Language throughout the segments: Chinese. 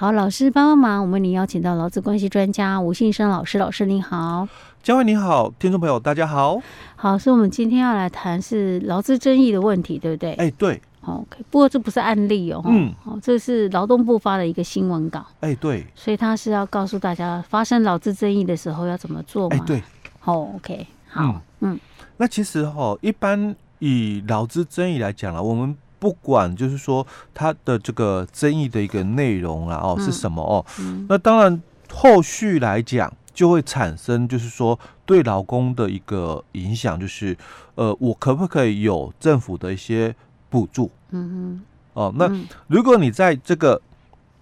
好，老师帮帮忙，我们为您邀请到劳资关系专家吴信生老师，老师您好，嘉惠你好，听众朋友大家好，好，所以我们今天要来谈是劳资争议的问题，对不对？哎，对，OK，不过这不是案例哦，嗯，哦，这是劳动部发的一个新闻稿，哎，对，所以他是要告诉大家，发生劳资争议的时候要怎么做嘛？哎，对，好，OK，好，嗯，嗯，那其实哈，一般以劳资争议来讲了，我们。不管就是说他的这个争议的一个内容啊，哦是什么哦，那当然后续来讲就会产生就是说对劳工的一个影响，就是呃我可不可以有政府的一些补助？嗯哼，哦，那如果你在这个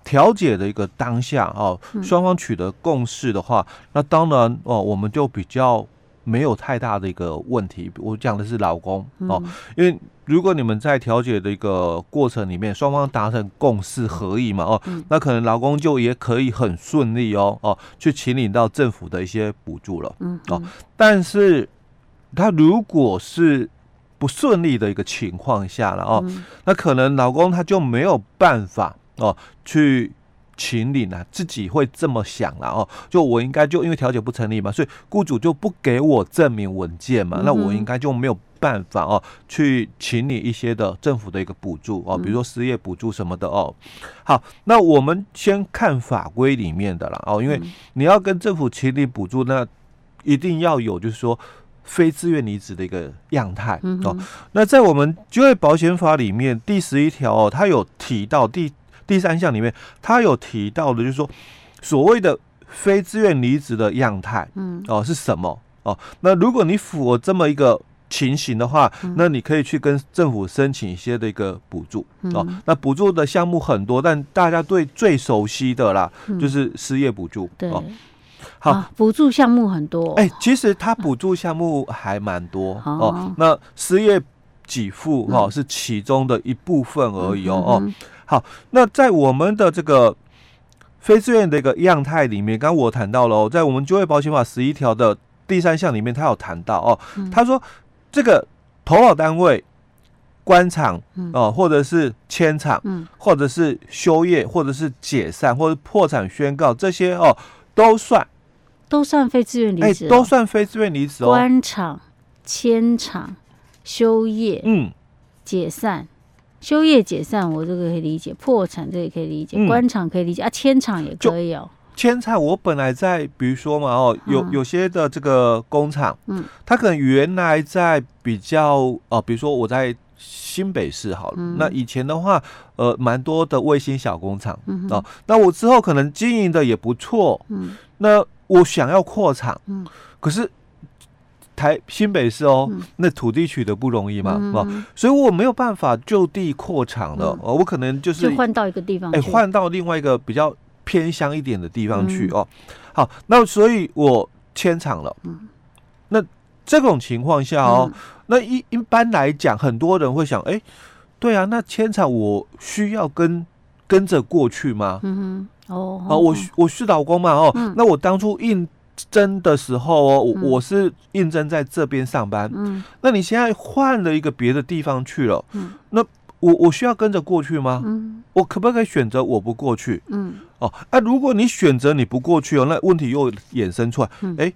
调解的一个当下哦，双方取得共识的话，那当然哦我们就比较。没有太大的一个问题，我讲的是老公哦，因为如果你们在调解的一个过程里面，双方达成共识合意嘛哦，那可能老公就也可以很顺利哦哦去请领到政府的一些补助了，哦，但是他如果是不顺利的一个情况下了哦，那可能老公他就没有办法哦去。请领啊，自己会这么想了哦，就我应该就因为调解不成立嘛，所以雇主就不给我证明文件嘛，嗯、那我应该就没有办法哦，去请你一些的政府的一个补助哦，比如说失业补助什么的哦。好，那我们先看法规里面的了哦，因为你要跟政府请你补助，那一定要有就是说非自愿离职的一个样态、嗯、哦。那在我们就业保险法里面第十一条哦，它有提到第。第三项里面，他有提到的，就是说，所谓的非自愿离职的样态，嗯，哦，是什么？哦，那如果你符合这么一个情形的话，嗯、那你可以去跟政府申请一些的一个补助，嗯、哦，那补助的项目很多，但大家对最熟悉的啦，嗯、就是失业补助，对，哦，好，补助项目很多，哎、欸，其实它补助项目还蛮多，哦，哦，那失业给付哦、嗯、是其中的一部分而已哦，哦。嗯好，那在我们的这个非自愿的一个样态里面，刚刚我谈到了哦，在我们就业保险法十一条的第三项里面，他有谈到哦，他说这个投保单位关厂哦，或者是迁厂，或者是休业，或者是解散，或者破产宣告这些哦，都算。都算非自愿离职，都算非自愿离职哦。官场、迁厂、休业，嗯，解散。休业解散，我这个可以理解；破产，这个也可以理解；关厂可以理解、嗯、啊，迁厂也可以哦。迁厂，我本来在，比如说嘛，哦，有有些的这个工厂，嗯，他可能原来在比较哦、呃，比如说我在新北市好了，嗯、那以前的话，呃，蛮多的卫星小工厂哦、嗯哼。呃，那我之后可能经营的也不错，嗯，那我想要扩厂，嗯，可是。台新北市哦，嗯、那土地取得不容易嘛，哦、嗯，所以我没有办法就地扩厂了，哦、嗯，我可能就是换到一个地方，哎，换到另外一个比较偏乡一点的地方去、嗯、哦。好，那所以我迁厂了，嗯，那这种情况下哦，嗯、那一一般来讲，很多人会想，哎，对啊，那迁厂我需要跟跟着过去吗？嗯哼，哦，啊，我我是老公嘛，哦，嗯、那我当初应。征的时候哦，我我是应征在这边上班。嗯，那你现在换了一个别的地方去了。嗯，那我我需要跟着过去吗？嗯，我可不可以选择我不过去？嗯，哦，啊，如果你选择你不过去哦，那问题又衍生出来。嗯，哎，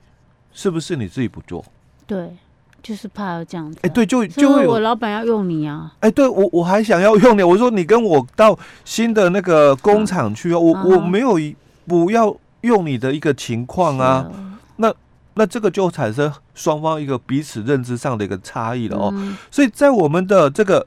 是不是你自己不做？对，就是怕要这样子。哎，对，就就会我老板要用你啊。哎，对我我还想要用你，我说你跟我到新的那个工厂去哦，我我没有不要。用你的一个情况啊，哦、那那这个就产生双方一个彼此认知上的一个差异了哦。嗯、所以在我们的这个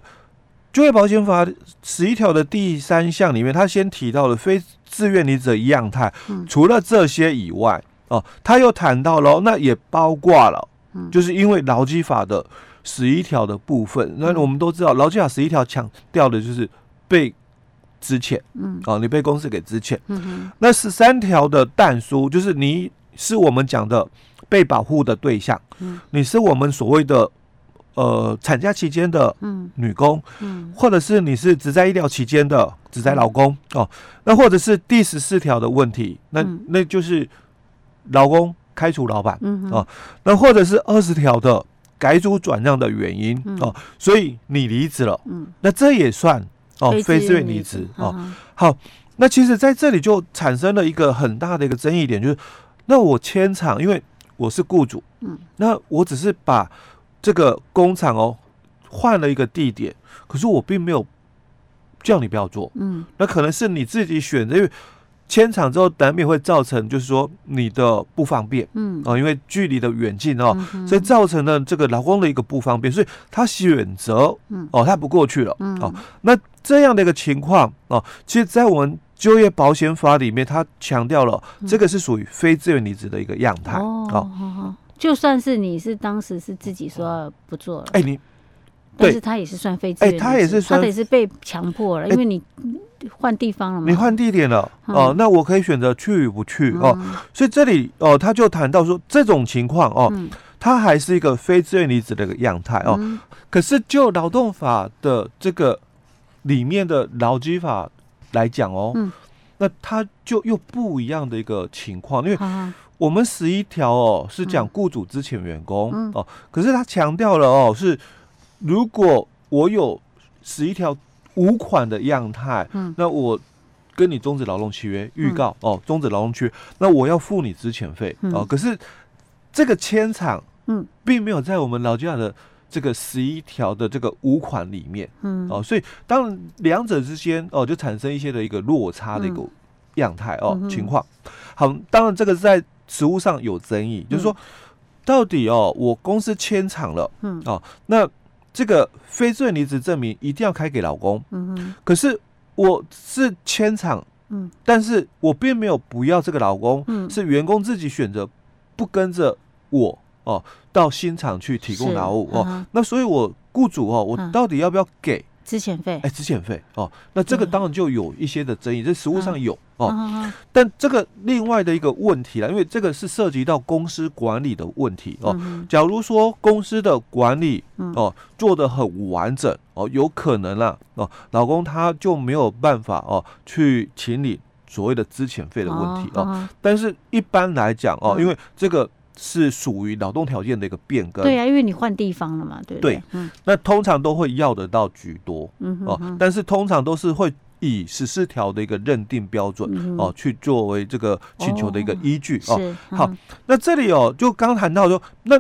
就业保险法十一条的第三项里面，他先提到了非自愿离职样态。嗯、除了这些以外，哦，他又谈到了，那也包括了，嗯、就是因为劳基法的十一条的部分。那我们都知道，劳基法十一条强调的就是被。资遣，嗯，哦，你被公司给资遣，嗯哼，那十三条的但书就是你是我们讲的被保护的对象，嗯，你是我们所谓的呃产假期间的女工，嗯，嗯或者是你是只在医疗期间的只在劳工，嗯、哦，那或者是第十四条的问题，那那就是劳工开除老板，嗯哼。哦，那或者是二十条的改组转让的原因，嗯、哦，所以你离职了，嗯，那这也算。哦，非自愿离职哦。好，那其实在这里就产生了一个很大的一个争议点，就是那我迁厂，因为我是雇主，嗯，那我只是把这个工厂哦换了一个地点，可是我并没有叫你不要做，嗯，那可能是你自己选择，因为。迁厂之后难免会造成，就是说你的不方便，嗯，哦，因为距离的远近哦，所以造成了这个劳工的一个不方便，所以他选择，嗯，哦，他不过去了，嗯，哦，那这样的一个情况哦，其实，在我们就业保险法里面，他强调了这个是属于非自愿离职的一个样态，哦，就算是你是当时是自己说不做了，哎，你，但是他也是算非自愿，哎，他也是算，他也是被强迫了，因为你。换地方了吗？你换地点了哦，那我可以选择去与不去哦。所以这里哦，他就谈到说这种情况哦，他还是一个非自愿离职的一个样态哦。可是就劳动法的这个里面的劳基法来讲哦，那他就又不一样的一个情况，因为我们十一条哦是讲雇主之前员工哦，可是他强调了哦是如果我有十一条。无款的样态，嗯，那我跟你终止劳动契约，预告、嗯、哦，终止劳动契约，那我要付你资遣费、嗯、哦。可是这个签厂，嗯，并没有在我们劳基法的这个十一条的这个五款里面，嗯，哦，所以当两者之间哦，就产生一些的一个落差的一个样态、嗯、哦情况。好，当然这个在实务上有争议，嗯、就是说到底哦，我公司签厂了，嗯，哦，那。这个非自愿离职证明一定要开给老公。可是我是迁厂，嗯，但是我并没有不要这个老公，嗯，是员工自己选择不跟着我哦，到新厂去提供劳务哦，那所以我雇主哦，我到底要不要给？资遣费，哎，资遣费哦，那这个当然就有一些的争议，这实务上有哦。但这个另外的一个问题啦，因为这个是涉及到公司管理的问题哦。假如说公司的管理哦做的很完整哦，有可能啦哦，老公他就没有办法哦去请你所谓的资遣费的问题哦。但是一般来讲哦，因为这个。是属于劳动条件的一个变更，对啊，因为你换地方了嘛，对不对？对，嗯，那通常都会要得到居多，嗯哼哼。哦，但是通常都是会以十四条的一个认定标准，嗯、哦，去作为这个请求的一个依据，哦，好，嗯、那这里哦，就刚谈到说，那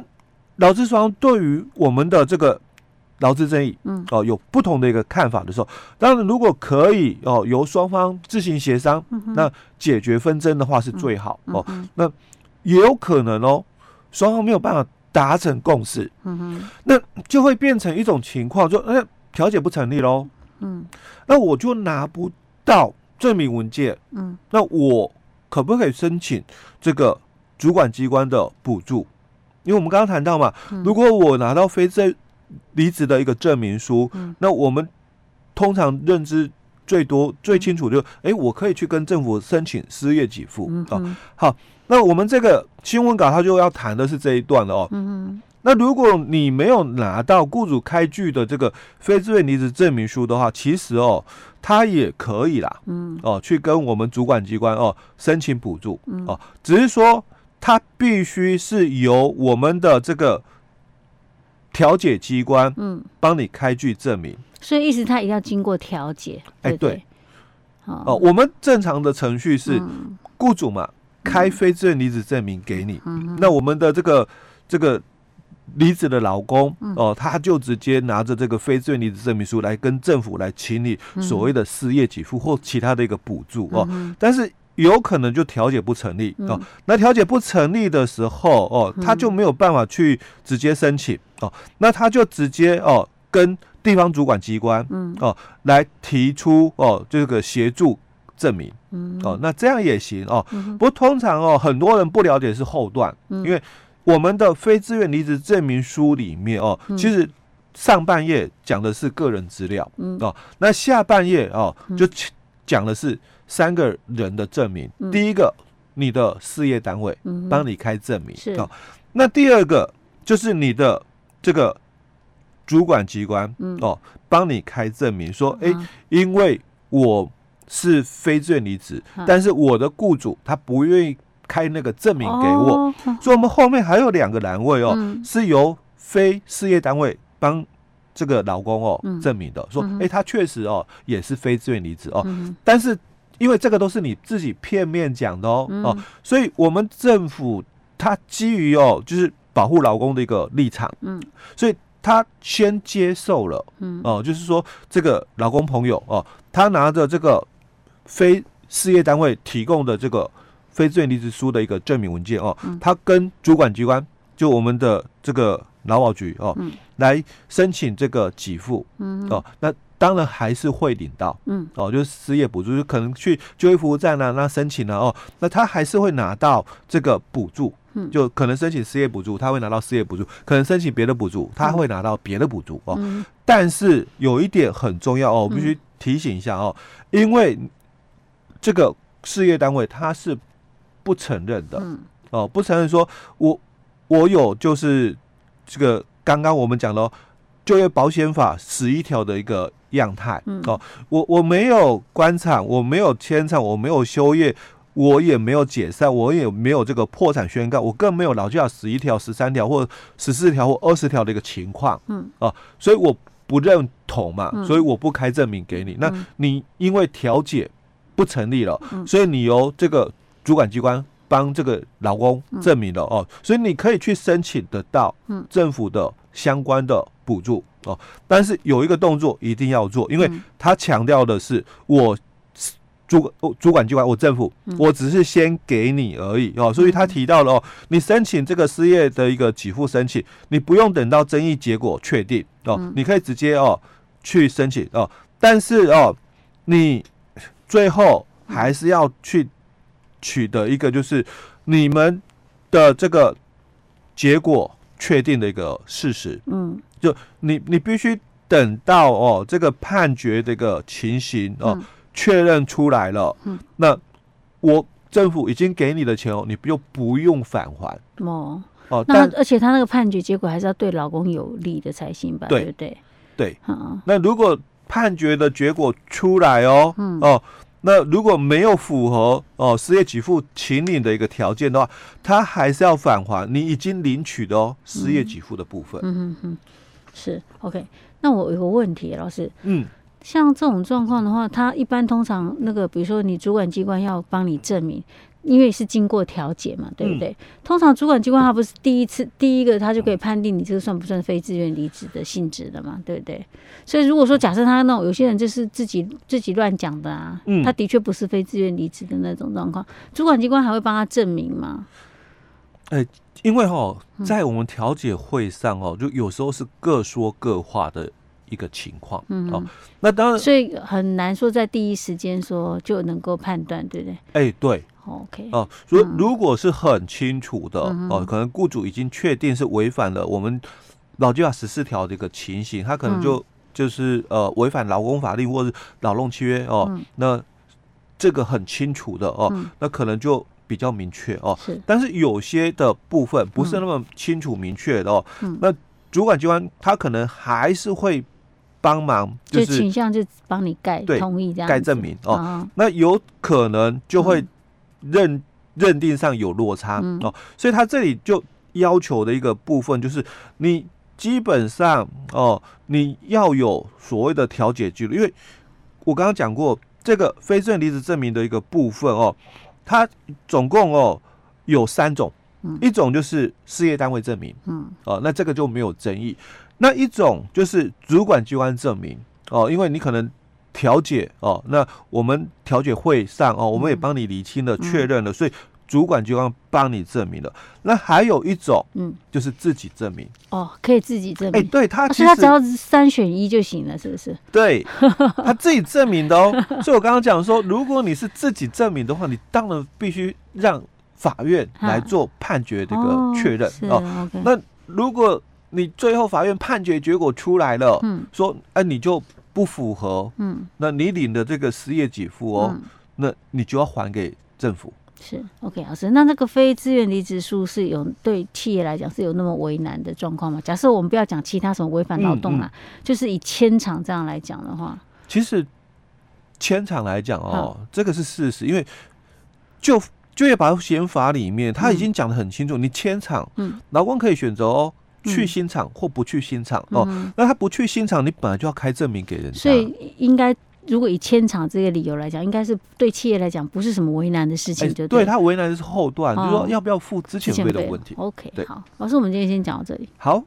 劳资双方对于我们的这个劳资争议，嗯，哦，有不同的一个看法的时候，当然如果可以哦，由双方自行协商，嗯、那解决纷争的话是最好，嗯、哦，那。也有可能哦，双方没有办法达成共识，嗯哼，那就会变成一种情况，就哎，调解不成立喽，嗯，那我就拿不到证明文件，嗯，那我可不可以申请这个主管机关的补助？因为我们刚刚谈到嘛，嗯、如果我拿到非正离职的一个证明书，嗯、那我们通常认知最多最清楚就是，哎，我可以去跟政府申请失业给付，嗯，啊，好。那我们这个新闻稿，它就要谈的是这一段了哦。那如果你没有拿到雇主开具的这个非自愿离职证明书的话，其实哦，他也可以啦。嗯。哦，去跟我们主管机关哦申请补助。嗯。哦，只是说他必须是由我们的这个调解机关嗯帮你开具证明。所以意思他一定要经过调解。哎，对。哦，我们正常的程序是雇主嘛。开非自愿离职证明给你，嗯、那我们的这个这个离职的劳工、嗯、哦，他就直接拿着这个非自愿离职证明书来跟政府来请你所谓的失业给付或其他的一个补助、哦，但是有可能就调解不成立、嗯、哦。那调解不成立的时候哦，他就没有办法去直接申请哦，那他就直接哦跟地方主管机关嗯。哦来提出哦这个协助。证明，嗯，哦，那这样也行哦。嗯、不过通常哦，很多人不了解是后段，嗯、因为我们的非自愿离职证明书里面哦，嗯、其实上半页讲的是个人资料，嗯，哦，那下半页哦就讲的是三个人的证明。嗯、第一个，你的事业单位帮你开证明，是。哦。那第二个就是你的这个主管机关，嗯、哦，帮你开证明，说，哎、欸，因为我。是非自愿离职，但是我的雇主他不愿意开那个证明给我，哦、所以我们后面还有两个栏位哦，嗯、是由非事业单位帮这个老公哦、嗯、证明的，说哎、欸，他确实哦也是非自愿离职哦，嗯、但是因为这个都是你自己片面讲的哦、嗯、哦，所以我们政府他基于哦，就是保护劳工的一个立场，嗯，所以他先接受了，嗯。哦，就是说这个老公朋友哦，他拿着这个非事业单位提供的这个非自愿离职书的一个证明文件哦，嗯、他跟主管机关就我们的这个劳保局哦，嗯、来申请这个给付，嗯哦，那。当然还是会领到，嗯，哦，就是失业补助，就可能去就业服务站呢、啊，那申请了哦，那他还是会拿到这个补助，嗯，就可能申请失业补助，他会拿到失业补助，可能申请别的补助，他会拿到别的补助哦。嗯、但是有一点很重要哦，我必须提醒一下哦，嗯、因为这个事业单位他是不承认的，嗯，哦，不承认说我我有就是这个刚刚我们讲的就业保险法十一条的一个。样态。哦，我我没有关厂，我没有迁厂，我没有休业，我也没有解散，我也没有这个破产宣告，我更没有劳基法十一条、十三条或十四条或二十条的一个情况，嗯。哦，所以我不认同嘛，所以我不开证明给你。那你因为调解不成立了，所以你由这个主管机关帮这个老公证明了哦，所以你可以去申请得到政府的相关的补助。哦，但是有一个动作一定要做，因为他强调的是我主主管机关，我政府，我只是先给你而已哦，所以他提到了哦，你申请这个失业的一个给付申请，你不用等到争议结果确定哦，你可以直接哦去申请哦，但是哦，你最后还是要去取得一个就是你们的这个结果确定的一个事实，嗯。就你，你必须等到哦，这个判决这个情形哦确认出来了，嗯，那我政府已经给你的钱哦，你就不用返还哦哦。那而且他那个判决结果还是要对老公有利的才行吧？对不对？对。那如果判决的结果出来哦，嗯哦，那如果没有符合哦失业给付请领的一个条件的话，他还是要返还你已经领取的哦失业给付的部分。嗯嗯嗯。是 OK，那我有个问题，老师，嗯，像这种状况的话，他一般通常那个，比如说你主管机关要帮你证明，因为是经过调解嘛，对不对？嗯、通常主管机关他不是第一次第一个，他就可以判定你这个算不算非自愿离职的性质的嘛，对不对？所以如果说假设他那种有些人就是自己自己乱讲的啊，嗯，他的确不是非自愿离职的那种状况，主管机关还会帮他证明吗？哎、欸。因为哈，在我们调解会上哦，就有时候是各说各话的一个情况。嗯，哦，那当然，所以很难说在第一时间说就能够判断，对不对？哎，对，OK。哦，所以如果是很清楚的哦，可能雇主已经确定是违反了我们劳基法十四条的一个情形，他可能就就是呃违反劳工法令或是劳动契约哦，那这个很清楚的哦，那可能就。比较明确哦，是，但是有些的部分不是那么清楚明确的哦。嗯，那主管机关他可能还是会帮忙，就是倾向就帮你盖同意这样盖证明哦。哦，那有可能就会认、嗯、认定上有落差、嗯、哦，所以他这里就要求的一个部分就是你基本上哦，你要有所谓的调解记录，因为我刚刚讲过这个非正离职证明的一个部分哦。它总共哦有三种，一种就是事业单位证明，嗯，哦，那这个就没有争议。那一种就是主管机关证明，哦，因为你可能调解哦，那我们调解会上哦，我们也帮你理清了、确认了，所以主管机关帮你证明了。那还有一种，嗯，就是自己证明，哦，可以自己证明，哎，对他，其实他只要三选一就行了，是不是？对，他自己证明的哦。所以我刚刚讲说，如果你是自己证明的话，你当然必须让法院来做判决这个确认哦。那如果你最后法院判决结果出来了，嗯，说哎你就不符合，嗯，那你领的这个失业给付哦，那你就要还给政府。是 OK，老师，那那个非自愿离职书是有对企业来讲是有那么为难的状况吗？假设我们不要讲其他什么违反劳动啊，嗯嗯、就是以迁厂这样来讲的话，其实迁厂来讲哦，好。这个是事实，因为就就业保险法里面他已经讲的很清楚，嗯、你迁厂，嗯，劳工可以选择哦，去新厂或不去新厂、嗯、哦，那他不去新厂，你本来就要开证明给人家，所以应该。如果以迁厂这个理由来讲，应该是对企业来讲不是什么为难的事情，就对他为难的是后段，就是说要不要付之前费的问题。OK，好，老师，我们今天先讲到这里。好。